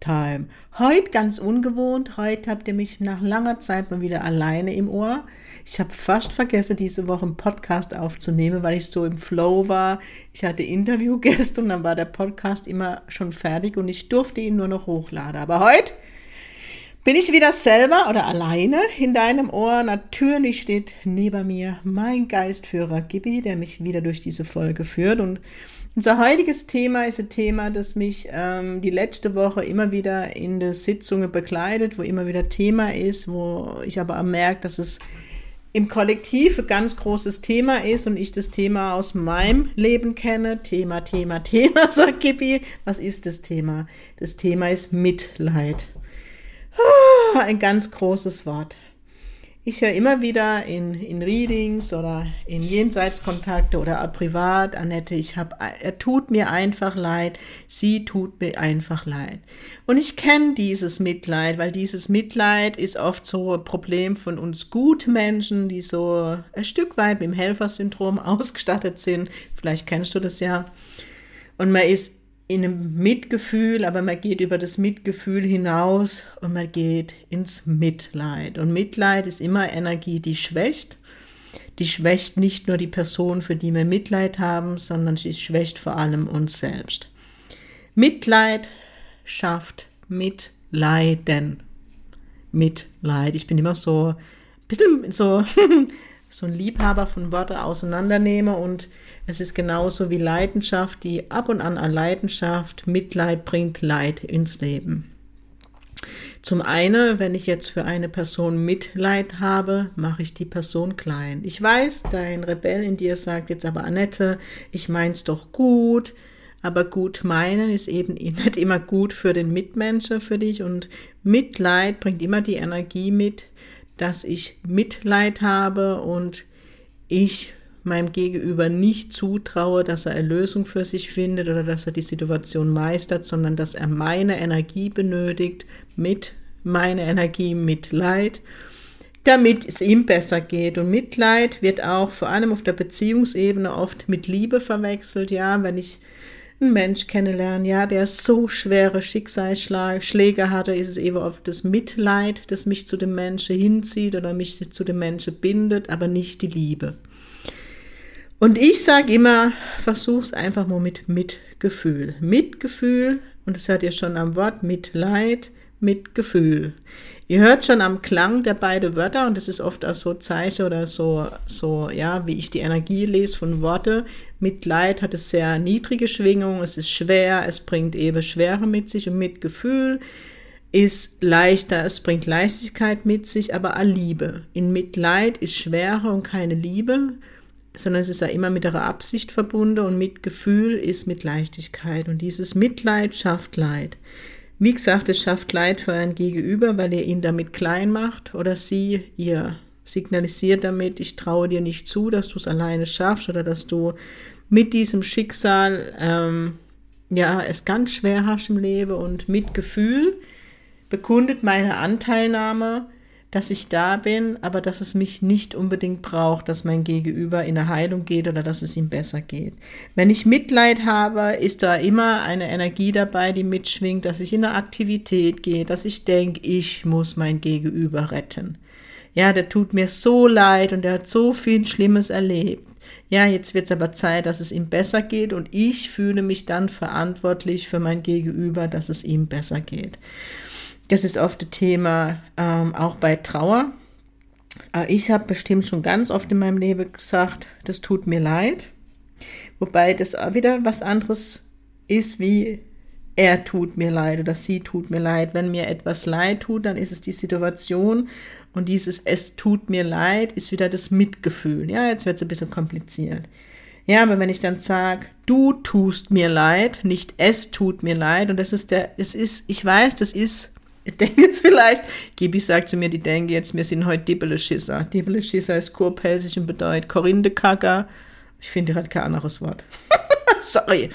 Time. Heute ganz ungewohnt, heute habt ihr mich nach langer Zeit mal wieder alleine im Ohr. Ich habe fast vergessen, diese Woche einen Podcast aufzunehmen, weil ich so im Flow war. Ich hatte Interviewgäste und dann war der Podcast immer schon fertig und ich durfte ihn nur noch hochladen. Aber heute bin ich wieder selber oder alleine in deinem Ohr. Natürlich steht neben mir mein Geistführer Gibi, der mich wieder durch diese Folge führt. Und unser heutiges Thema ist ein Thema, das mich ähm, die letzte Woche immer wieder in der Sitzungen begleitet, wo immer wieder Thema ist, wo ich aber auch merke, dass es im Kollektiv ein ganz großes Thema ist und ich das Thema aus meinem Leben kenne. Thema, Thema, Thema, sagt Gibi. Was ist das Thema? Das Thema ist Mitleid. Ah, ein ganz großes Wort. Ich höre immer wieder in, in Readings oder in Jenseitskontakte oder privat, Annette, ich habe, er tut mir einfach leid, sie tut mir einfach leid. Und ich kenne dieses Mitleid, weil dieses Mitleid ist oft so ein Problem von uns Gutmenschen, die so ein Stück weit mit dem Helfersyndrom ausgestattet sind. Vielleicht kennst du das ja. Und man ist in einem Mitgefühl, aber man geht über das Mitgefühl hinaus und man geht ins Mitleid. Und Mitleid ist immer Energie, die schwächt. Die schwächt nicht nur die Person, für die wir Mitleid haben, sondern sie schwächt vor allem uns selbst. Mitleid schafft Mitleiden. Mitleid. Ich bin immer so ein bisschen so, so ein Liebhaber von Worten auseinandernehme und es ist genauso wie Leidenschaft, die ab und an an Leidenschaft, Mitleid bringt Leid ins Leben. Zum einen, wenn ich jetzt für eine Person Mitleid habe, mache ich die Person klein. Ich weiß, dein Rebell in dir sagt jetzt aber Annette, ich mein's doch gut, aber gut meinen ist eben nicht immer gut für den Mitmenschen, für dich und Mitleid bringt immer die Energie mit, dass ich Mitleid habe und ich meinem Gegenüber nicht zutraue, dass er eine Lösung für sich findet oder dass er die Situation meistert, sondern dass er meine Energie benötigt, mit meiner Energie Mitleid, damit es ihm besser geht. Und Mitleid wird auch vor allem auf der Beziehungsebene oft mit Liebe verwechselt. Ja, wenn ich einen Mensch kennenlerne, ja, der so schwere Schicksalsschläge hatte, ist es eben oft das Mitleid, das mich zu dem Menschen hinzieht oder mich zu dem Menschen bindet, aber nicht die Liebe. Und ich sage immer, versuch's einfach mal mit Mitgefühl. Mitgefühl, und das hört ihr schon am Wort, Mitleid, Mitgefühl. Ihr hört schon am Klang der beiden Wörter, und das ist oft auch so Zeichen oder so, so, ja, wie ich die Energie lese von Worte. Mitleid hat es sehr niedrige Schwingung, es ist schwer, es bringt eben Schwere mit sich und Mitgefühl ist leichter, es bringt Leichtigkeit mit sich, aber auch Liebe. In Mitleid ist Schwere und keine Liebe sondern es ist ja immer mit einer Absicht verbunden und mit Gefühl ist mit Leichtigkeit. Und dieses Mitleid schafft Leid. Wie gesagt, es schafft Leid für ein Gegenüber, weil ihr ihn damit klein macht oder sie ihr signalisiert damit, ich traue dir nicht zu, dass du es alleine schaffst oder dass du mit diesem Schicksal ähm, ja es ganz schwer hast im Leben und mit Gefühl bekundet meine Anteilnahme dass ich da bin, aber dass es mich nicht unbedingt braucht, dass mein Gegenüber in eine Heilung geht oder dass es ihm besser geht. Wenn ich Mitleid habe, ist da immer eine Energie dabei, die mitschwingt, dass ich in eine Aktivität gehe, dass ich denke, ich muss mein Gegenüber retten. Ja, der tut mir so leid und der hat so viel Schlimmes erlebt. Ja, jetzt wird es aber Zeit, dass es ihm besser geht und ich fühle mich dann verantwortlich für mein Gegenüber, dass es ihm besser geht. Das ist oft ein Thema ähm, auch bei Trauer. Äh, ich habe bestimmt schon ganz oft in meinem Leben gesagt, das tut mir leid. Wobei das wieder was anderes ist wie er tut mir leid oder sie tut mir leid. Wenn mir etwas leid tut, dann ist es die Situation und dieses es tut mir leid ist wieder das Mitgefühl. Ja, jetzt wird es ein bisschen kompliziert. Ja, aber wenn ich dann sage, du tust mir leid, nicht es tut mir leid und das ist der, es ist, ich weiß, das ist Ihr denkt jetzt vielleicht, Gibi sagt zu mir, die denken jetzt, wir sind heute Dibbele-Schisser. Dibbele-Schisser ist kurpelzig und bedeutet Korindekacker. Ich finde halt kein anderes Wort. Sorry.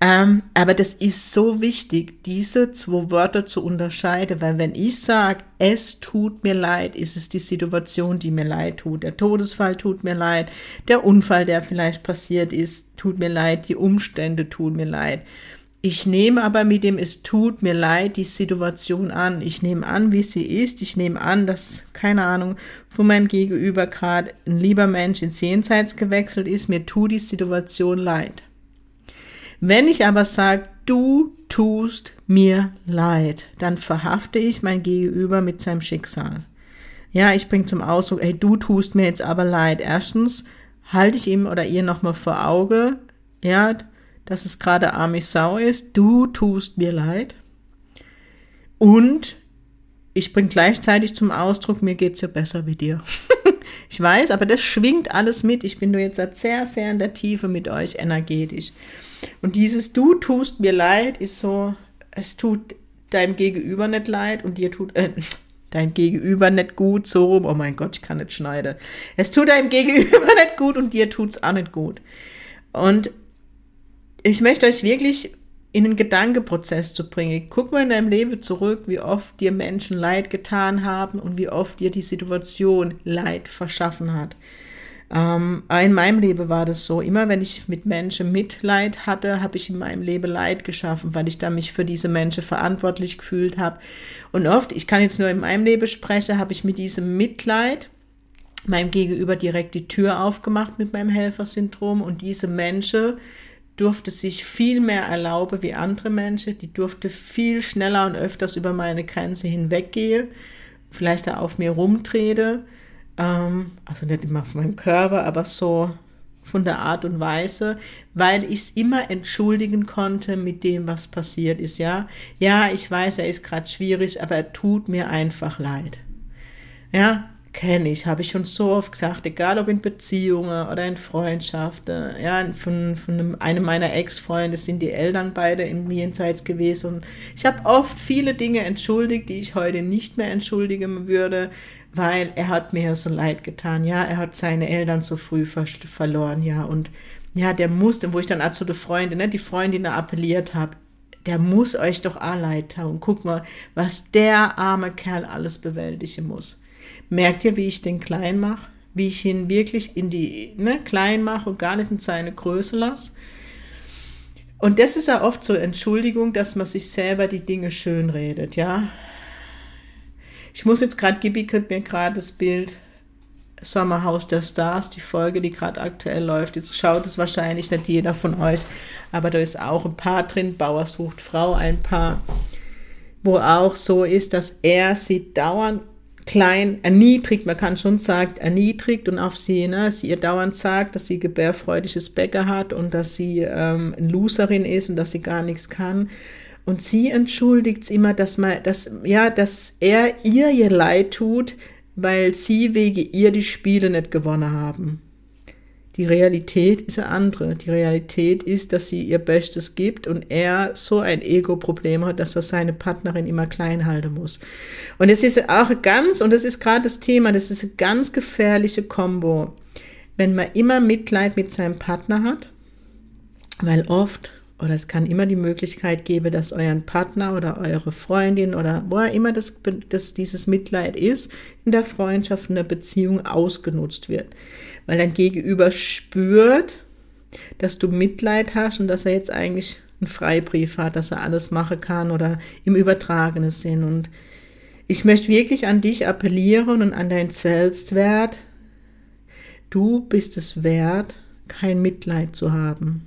Ähm, aber das ist so wichtig, diese zwei Wörter zu unterscheiden, weil wenn ich sage, es tut mir leid, ist es die Situation, die mir leid tut. Der Todesfall tut mir leid, der Unfall, der vielleicht passiert ist, tut mir leid, die Umstände tun mir leid. Ich nehme aber mit dem Es tut mir leid die Situation an. Ich nehme an, wie sie ist. Ich nehme an, dass, keine Ahnung, von meinem Gegenüber gerade ein lieber Mensch ins Jenseits gewechselt ist. Mir tut die Situation leid. Wenn ich aber sage, du tust mir leid, dann verhafte ich mein Gegenüber mit seinem Schicksal. Ja, ich bringe zum Ausdruck, ey, du tust mir jetzt aber leid. Erstens halte ich ihm oder ihr nochmal vor Auge, ja, dass es gerade arme Sau ist. Du tust mir leid. Und ich bringe gleichzeitig zum Ausdruck, mir geht's ja besser wie dir. ich weiß, aber das schwingt alles mit. Ich bin nur jetzt sehr, sehr in der Tiefe mit euch energetisch. Und dieses Du tust mir leid ist so, es tut deinem Gegenüber nicht leid und dir tut, äh, dein Gegenüber nicht gut, so rum. Oh mein Gott, ich kann nicht schneiden. Es tut deinem Gegenüber nicht gut und dir tut's auch nicht gut. Und ich möchte euch wirklich in den Gedankenprozess zu bringen. Guck mal in deinem Leben zurück, wie oft dir Menschen Leid getan haben und wie oft dir die Situation Leid verschaffen hat. Ähm, in meinem Leben war das so. Immer wenn ich mit Menschen Mitleid hatte, habe ich in meinem Leben Leid geschaffen, weil ich da mich für diese Menschen verantwortlich gefühlt habe. Und oft, ich kann jetzt nur in meinem Leben sprechen, habe ich mit diesem Mitleid meinem Gegenüber direkt die Tür aufgemacht mit meinem Helfersyndrom und diese Menschen durfte sich viel mehr erlauben wie andere Menschen. Die durfte viel schneller und öfters über meine Grenze hinweggehen, vielleicht da auf mir rumtrete. Ähm, also nicht immer auf meinem Körper, aber so von der Art und Weise, weil ich es immer entschuldigen konnte mit dem, was passiert ist, ja. Ja, ich weiß, er ist gerade schwierig, aber er tut mir einfach leid. Ja, kenne ich, habe ich schon so oft gesagt, egal ob in Beziehungen oder in Freundschaften. Ja, von, von einem, meiner Ex-Freunde sind die Eltern beide im Jenseits gewesen. Und ich habe oft viele Dinge entschuldigt, die ich heute nicht mehr entschuldigen würde, weil er hat mir so leid getan. Ja, er hat seine Eltern so früh ver verloren. Ja, und ja, der musste, wo ich dann der Freundin, ne, die Freundin appelliert habe, der muss euch doch leid tun. Guck mal, was der arme Kerl alles bewältigen muss. Merkt ihr, wie ich den klein mache? Wie ich ihn wirklich in die ne, klein mache und gar nicht in seine Größe lasse? Und das ist ja oft so Entschuldigung, dass man sich selber die Dinge schön redet, ja. Ich muss jetzt gerade, Gibi kriegt mir gerade das Bild Sommerhaus der Stars, die Folge, die gerade aktuell läuft. Jetzt schaut es wahrscheinlich nicht jeder von euch, aber da ist auch ein Paar drin, Bauer sucht Frau, ein Paar, wo auch so ist, dass er sie dauernd klein erniedrigt, man kann schon sagen, erniedrigt und auf sie, ne, sie ihr dauernd sagt, dass sie gebärfreudiges Bäcker hat und dass sie ähm, Loserin ist und dass sie gar nichts kann. Und sie entschuldigt es immer, dass man, dass, ja, dass er ihr ihr Leid tut, weil sie wegen ihr die Spiele nicht gewonnen haben. Die Realität ist eine andere. Die Realität ist, dass sie ihr Bestes gibt und er so ein Ego-Problem hat, dass er seine Partnerin immer klein halten muss. Und es ist auch ganz, und das ist gerade das Thema, das ist eine ganz gefährliche Kombo, wenn man immer Mitleid mit seinem Partner hat, weil oft oder es kann immer die Möglichkeit geben, dass euren Partner oder eure Freundin oder wo immer das, das dieses Mitleid ist, in der Freundschaft, in der Beziehung ausgenutzt wird weil dein Gegenüber spürt, dass du Mitleid hast und dass er jetzt eigentlich einen Freibrief hat, dass er alles machen kann oder im übertragenen Sinn. Und ich möchte wirklich an dich appellieren und an dein Selbstwert. Du bist es wert, kein Mitleid zu haben.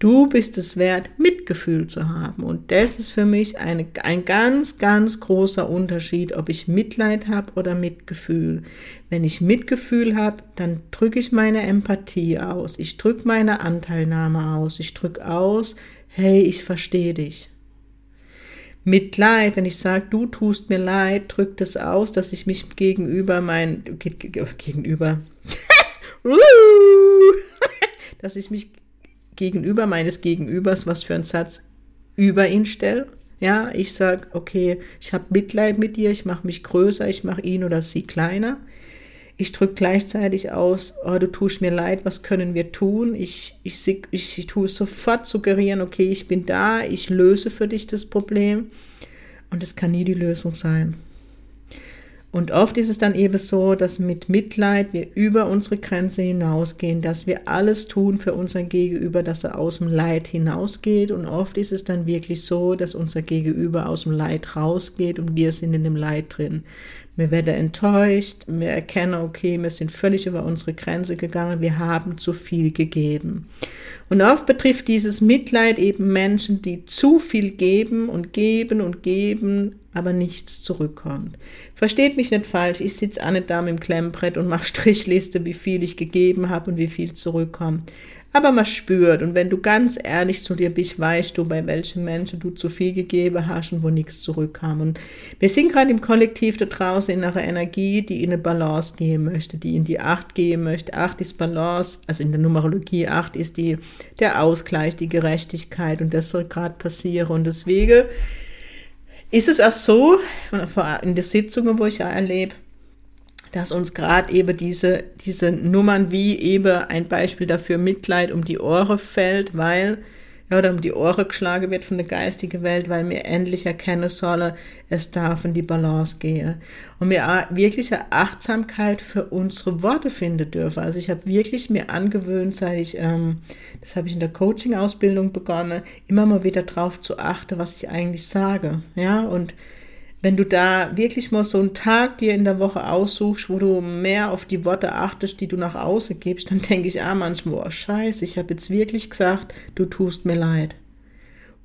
Du bist es wert, Mitgefühl zu haben. Und das ist für mich eine, ein ganz, ganz großer Unterschied, ob ich Mitleid habe oder Mitgefühl. Wenn ich Mitgefühl habe, dann drücke ich meine Empathie aus. Ich drücke meine Anteilnahme aus. Ich drücke aus, hey, ich verstehe dich. Mitleid, wenn ich sage, du tust mir leid, drückt es aus, dass ich mich gegenüber mein, gegenüber, dass ich mich gegenüber meines Gegenübers, was für ein Satz, über ihn stelle. Ja, ich sage, okay, ich habe Mitleid mit dir, ich mache mich größer, ich mache ihn oder sie kleiner. Ich drücke gleichzeitig aus, oh, du tust mir leid, was können wir tun? Ich, ich, ich, ich tue sofort suggerieren, okay, ich bin da, ich löse für dich das Problem. Und es kann nie die Lösung sein. Und oft ist es dann eben so, dass mit Mitleid wir über unsere Grenze hinausgehen, dass wir alles tun für unseren Gegenüber, dass er aus dem Leid hinausgeht. Und oft ist es dann wirklich so, dass unser Gegenüber aus dem Leid rausgeht und wir sind in dem Leid drin. Wir werden enttäuscht, wir erkennen, okay, wir sind völlig über unsere Grenze gegangen, wir haben zu viel gegeben. Und oft betrifft dieses Mitleid eben Menschen, die zu viel geben und geben und geben, aber nichts zurückkommt. Versteht mich nicht falsch, ich sitze auch nicht da mit dem Klemmbrett und mache Strichliste, wie viel ich gegeben habe und wie viel zurückkommt. Aber man spürt und wenn du ganz ehrlich zu dir bist, weißt du, bei welchen Menschen du zu viel gegeben hast und wo nichts zurückkam. Und wir sind gerade im Kollektiv da draußen in einer Energie, die in eine Balance gehen möchte, die in die Acht gehen möchte. Acht ist Balance, also in der Numerologie Acht ist die, der Ausgleich, die Gerechtigkeit und das soll gerade passieren. Und deswegen ist es auch so, in den Sitzungen, wo ich ja erlebe, dass uns gerade eben diese, diese Nummern wie eben ein Beispiel dafür Mitleid um die Ohren fällt, weil, ja, oder um die Ohren geschlagen wird von der geistigen Welt, weil wir endlich erkennen sollen, es darf in die Balance gehen. Und wir wirklich eine Achtsamkeit für unsere Worte finden dürfen. Also ich habe wirklich mir angewöhnt, seit ich, ähm, das habe ich in der Coaching-Ausbildung begonnen, immer mal wieder darauf zu achten, was ich eigentlich sage. Ja, und wenn du da wirklich mal so einen Tag dir in der Woche aussuchst, wo du mehr auf die Worte achtest, die du nach außen gibst, dann denke ich ah manchmal, oh scheiße, ich habe jetzt wirklich gesagt, du tust mir leid.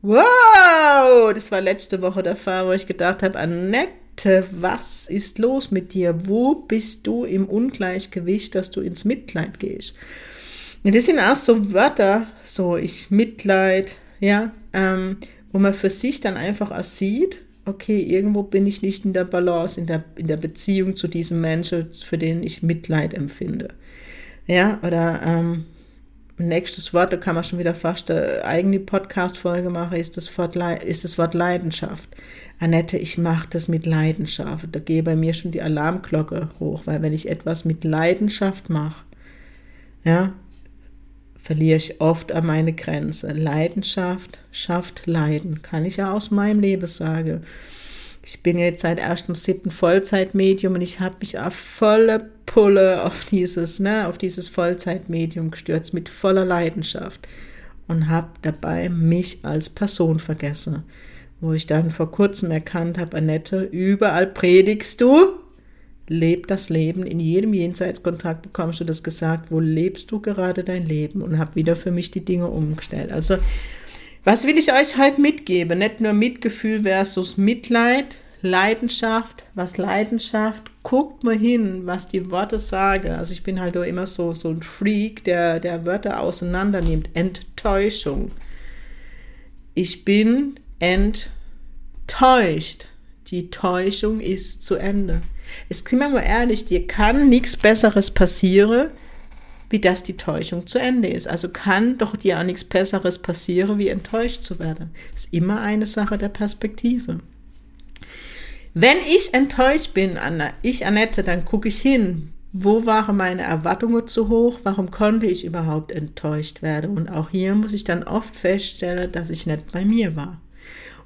Wow, das war letzte Woche der Fall, wo ich gedacht habe, Annette, was ist los mit dir? Wo bist du im Ungleichgewicht, dass du ins Mitleid gehst? Und das sind auch so Wörter, so ich Mitleid, ja, ähm, wo man für sich dann einfach auch sieht, okay, irgendwo bin ich nicht in der Balance, in der, in der Beziehung zu diesem Menschen, für den ich Mitleid empfinde. Ja, oder ähm, nächstes Wort, da kann man schon wieder fast eine eigene Podcast-Folge machen, ist das, Wort, ist das Wort Leidenschaft. Annette, ich mache das mit Leidenschaft. Da gehe bei mir schon die Alarmglocke hoch, weil wenn ich etwas mit Leidenschaft mache, ja, verliere ich oft an meine Grenze. Leidenschaft schafft Leiden, kann ich ja aus meinem Leben sagen. Ich bin jetzt seit 1.7. Vollzeitmedium und ich habe mich auf volle Pulle auf dieses, ne, auf dieses Vollzeitmedium gestürzt mit voller Leidenschaft und habe dabei mich als Person vergessen. Wo ich dann vor kurzem erkannt habe, Annette, überall predigst du, leb das Leben. In jedem Jenseitskontakt bekommst du das gesagt, wo lebst du gerade dein Leben und habe wieder für mich die Dinge umgestellt. Also, was will ich euch halt mitgeben? Nicht nur Mitgefühl versus Mitleid, Leidenschaft, was Leidenschaft, guckt mal hin, was die Worte sagen. Also ich bin halt immer so, so ein Freak, der, der Wörter auseinander nimmt. Enttäuschung. Ich bin enttäuscht. Die Täuschung ist zu Ende. Es sind wir mal ehrlich, dir kann nichts Besseres passieren, wie dass die Täuschung zu Ende ist. Also kann doch dir auch nichts Besseres passieren, wie enttäuscht zu werden. Das ist immer eine Sache der Perspektive. Wenn ich enttäuscht bin, Anna, ich Annette, dann gucke ich hin, wo waren meine Erwartungen zu hoch? Warum konnte ich überhaupt enttäuscht werden? Und auch hier muss ich dann oft feststellen, dass ich nicht bei mir war.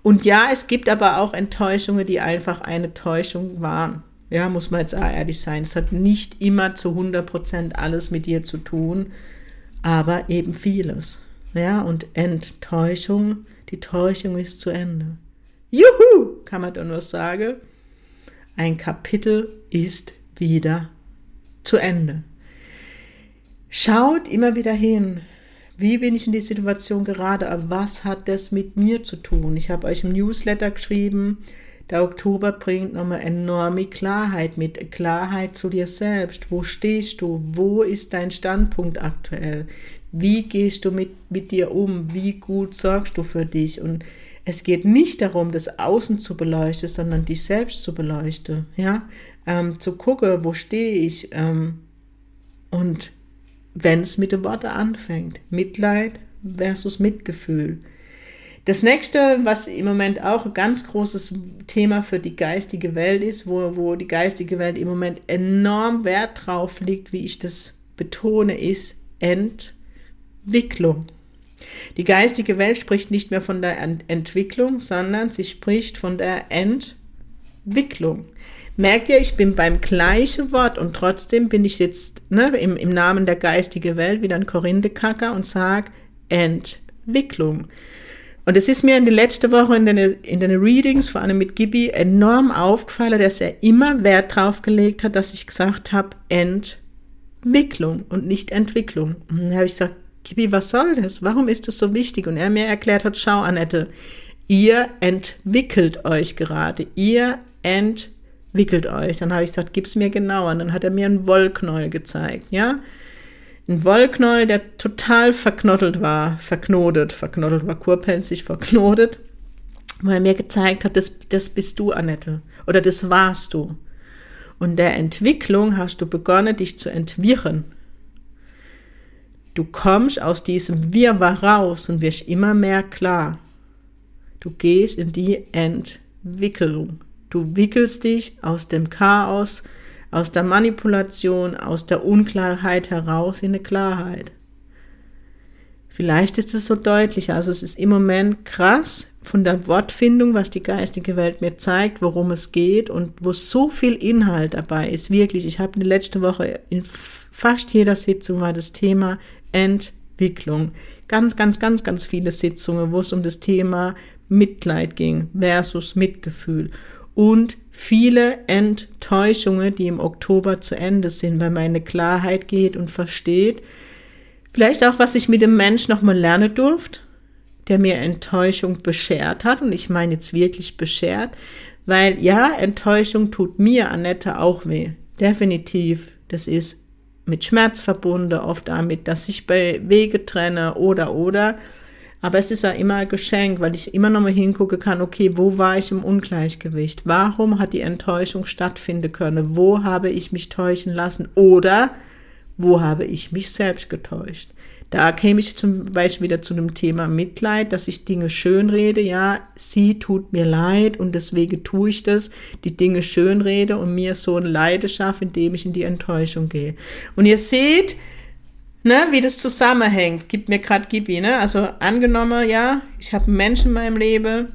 Und ja, es gibt aber auch Enttäuschungen, die einfach eine Täuschung waren. Ja, muss man jetzt auch ehrlich sein. Es hat nicht immer zu 100% alles mit dir zu tun, aber eben vieles. Ja, und Enttäuschung, die Täuschung ist zu Ende. Juhu, kann man da nur sagen. Ein Kapitel ist wieder zu Ende. Schaut immer wieder hin. Wie bin ich in die Situation gerade? Was hat das mit mir zu tun? Ich habe euch im Newsletter geschrieben, der Oktober bringt nochmal enorme Klarheit mit, Klarheit zu dir selbst. Wo stehst du? Wo ist dein Standpunkt aktuell? Wie gehst du mit, mit dir um? Wie gut sorgst du für dich? Und es geht nicht darum, das Außen zu beleuchten, sondern dich selbst zu beleuchten. Ja, ähm, zu gucken, wo stehe ich? Ähm, und wenn es mit den Worten anfängt, Mitleid versus Mitgefühl Das nächste, was im Moment auch ein ganz großes Thema für die geistige Welt ist, wo, wo die geistige Welt im Moment enorm Wert drauf liegt, wie ich das betone, ist Entwicklung. Die geistige Welt spricht nicht mehr von der Entwicklung, sondern sie spricht von der Entwicklung. Merkt ihr, ich bin beim gleichen Wort und trotzdem bin ich jetzt ne, im, im Namen der geistigen Welt wieder ein Korinthekacker und sage Entwicklung. Und es ist mir in den letzten Wochen in den, in den Readings, vor allem mit Gibi, enorm aufgefallen, dass er immer Wert drauf gelegt hat, dass ich gesagt habe, Entwicklung und nicht Entwicklung. Und dann habe ich gesagt, Gibi, was soll das? Warum ist das so wichtig? Und er mir erklärt hat, schau, Annette, ihr entwickelt euch gerade. Ihr entwickelt euch. Dann habe ich gesagt, gib's mir genauer. Und dann hat er mir einen Wollknäuel gezeigt, ja ein Wollknäuel, der total verknottelt war, verknotet, verknottelt war kurpelzig, verknotet, weil er mir gezeigt hat, das, das bist du, Annette, oder das warst du. Und der Entwicklung hast du begonnen, dich zu entwirren. Du kommst aus diesem Wirrwarr raus und wirst immer mehr klar. Du gehst in die Entwicklung. Du wickelst dich aus dem Chaos, aus der Manipulation, aus der Unklarheit heraus in eine Klarheit. Vielleicht ist es so deutlich, also es ist im Moment krass von der Wortfindung, was die geistige Welt mir zeigt, worum es geht und wo so viel Inhalt dabei ist. Wirklich, ich habe in der letzten Woche in fast jeder Sitzung war das Thema Entwicklung. Ganz, ganz, ganz, ganz viele Sitzungen, wo es um das Thema Mitleid ging versus Mitgefühl und viele Enttäuschungen, die im Oktober zu Ende sind, weil meine Klarheit geht und versteht. Vielleicht auch, was ich mit dem Mensch nochmal lernen durfte, der mir Enttäuschung beschert hat. Und ich meine jetzt wirklich beschert, weil ja, Enttäuschung tut mir, Annette, auch weh. Definitiv. Das ist mit Schmerz verbunden, oft damit, dass ich bei Wege trenne oder oder. Aber es ist ja immer ein Geschenk, weil ich immer noch mal hingucken kann, okay, wo war ich im Ungleichgewicht? Warum hat die Enttäuschung stattfinden können? Wo habe ich mich täuschen lassen? Oder wo habe ich mich selbst getäuscht? Da käme ich zum Beispiel wieder zu dem Thema Mitleid, dass ich Dinge schönrede. Ja, sie tut mir leid und deswegen tue ich das, die Dinge schönrede und mir so ein Leidenschaft, indem ich in die Enttäuschung gehe. Und ihr seht, ne, wie das zusammenhängt, gibt mir gerade Gibi, ne? Also angenommen, ja, ich habe einen Menschen in meinem Leben,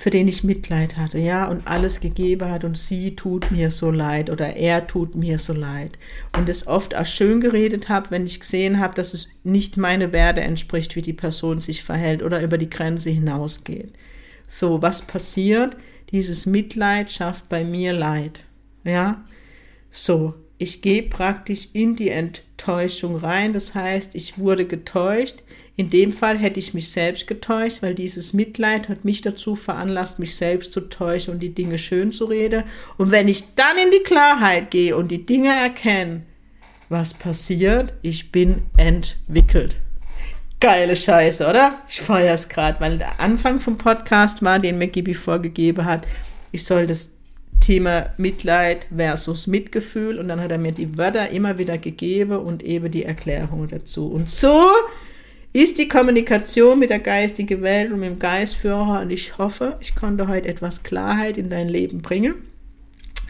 für den ich Mitleid hatte, ja, und alles gegeben hat und sie tut mir so leid oder er tut mir so leid. Und es oft auch schön geredet habe, wenn ich gesehen habe, dass es nicht meine Werte entspricht, wie die Person sich verhält oder über die Grenze hinausgeht. So, was passiert? Dieses Mitleid schafft bei mir Leid, ja. So, ich gehe praktisch in die Enttäuschung rein. Das heißt, ich wurde getäuscht. In dem Fall hätte ich mich selbst getäuscht, weil dieses Mitleid hat mich dazu veranlasst, mich selbst zu täuschen und die Dinge schön zu reden. Und wenn ich dann in die Klarheit gehe und die Dinge erkenne, was passiert? Ich bin entwickelt. Geile Scheiße, oder? Ich feiere es gerade, weil der Anfang vom Podcast war, den Gibi vorgegeben hat. Ich soll das Thema Mitleid versus Mitgefühl und dann hat er mir die Wörter immer wieder gegeben und eben die Erklärung dazu. Und so ist die Kommunikation mit der geistigen Welt und mit dem Geistführer und ich hoffe, ich konnte heute etwas Klarheit in dein Leben bringen.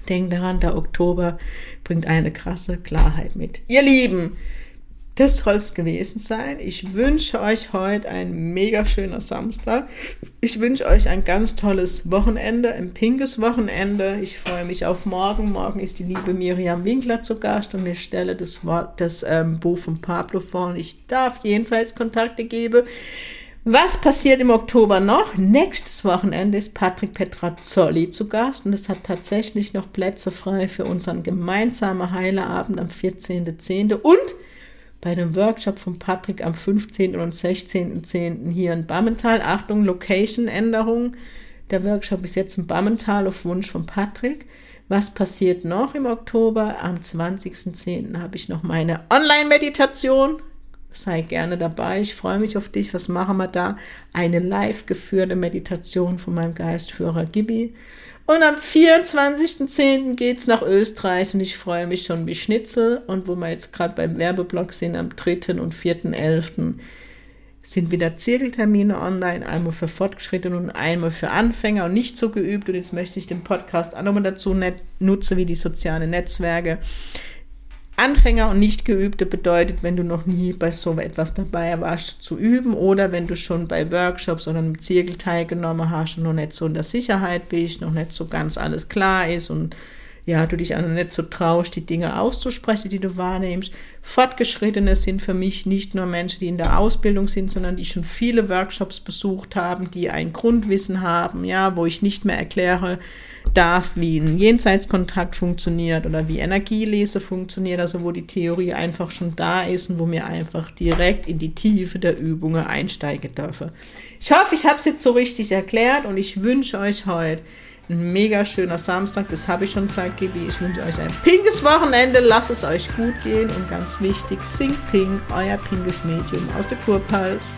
Denk daran, der Oktober bringt eine krasse Klarheit mit. Ihr Lieben, das soll es gewesen sein. Ich wünsche euch heute ein mega schöner Samstag. Ich wünsche euch ein ganz tolles Wochenende, ein pinkes Wochenende. Ich freue mich auf morgen. Morgen ist die liebe Miriam Winkler zu Gast und mir stelle das, Wort, das ähm, Buch von Pablo vor und ich darf Jenseitskontakte geben. Was passiert im Oktober noch? Nächstes Wochenende ist Patrick Petrazzoli zu Gast und es hat tatsächlich noch Plätze frei für unseren gemeinsamen Heileabend am 14.10. und bei dem Workshop von Patrick am 15. und 16.10. hier in Bammental. Achtung, Location-Änderung. Der Workshop ist jetzt in Bammental auf Wunsch von Patrick. Was passiert noch im Oktober? Am 20.10. habe ich noch meine Online-Meditation. Sei gerne dabei. Ich freue mich auf dich. Was machen wir da? Eine live geführte Meditation von meinem Geistführer Gibi. Und am 24.10. geht es nach Österreich und ich freue mich schon wie Schnitzel. Und wo wir jetzt gerade beim Werbeblock sind, am 3. und 4.11. sind wieder Zirkeltermine online, einmal für Fortgeschrittene und einmal für Anfänger und nicht so geübt. Und jetzt möchte ich den Podcast auch nochmal dazu nutzen, wie die sozialen Netzwerke. Anfänger und nicht geübte bedeutet, wenn du noch nie bei so etwas dabei warst, zu üben oder wenn du schon bei Workshops oder einem Zirkel teilgenommen hast und noch nicht so in der Sicherheit bist, noch nicht so ganz alles klar ist und ja, du dich auch noch nicht so traust, die Dinge auszusprechen, die du wahrnimmst. Fortgeschrittene sind für mich nicht nur Menschen, die in der Ausbildung sind, sondern die schon viele Workshops besucht haben, die ein Grundwissen haben, ja, wo ich nicht mehr erkläre darf, wie ein Jenseitskontakt funktioniert oder wie Energielese funktioniert, also wo die Theorie einfach schon da ist und wo mir einfach direkt in die Tiefe der Übungen einsteigen dürfe. Ich hoffe, ich habe es jetzt so richtig erklärt und ich wünsche euch heute ein mega schöner Samstag, das habe ich schon seit Gibi. Ich wünsche euch ein pinkes Wochenende, lasst es euch gut gehen und ganz wichtig, sing pink, euer pinkes Medium aus der Kurpals.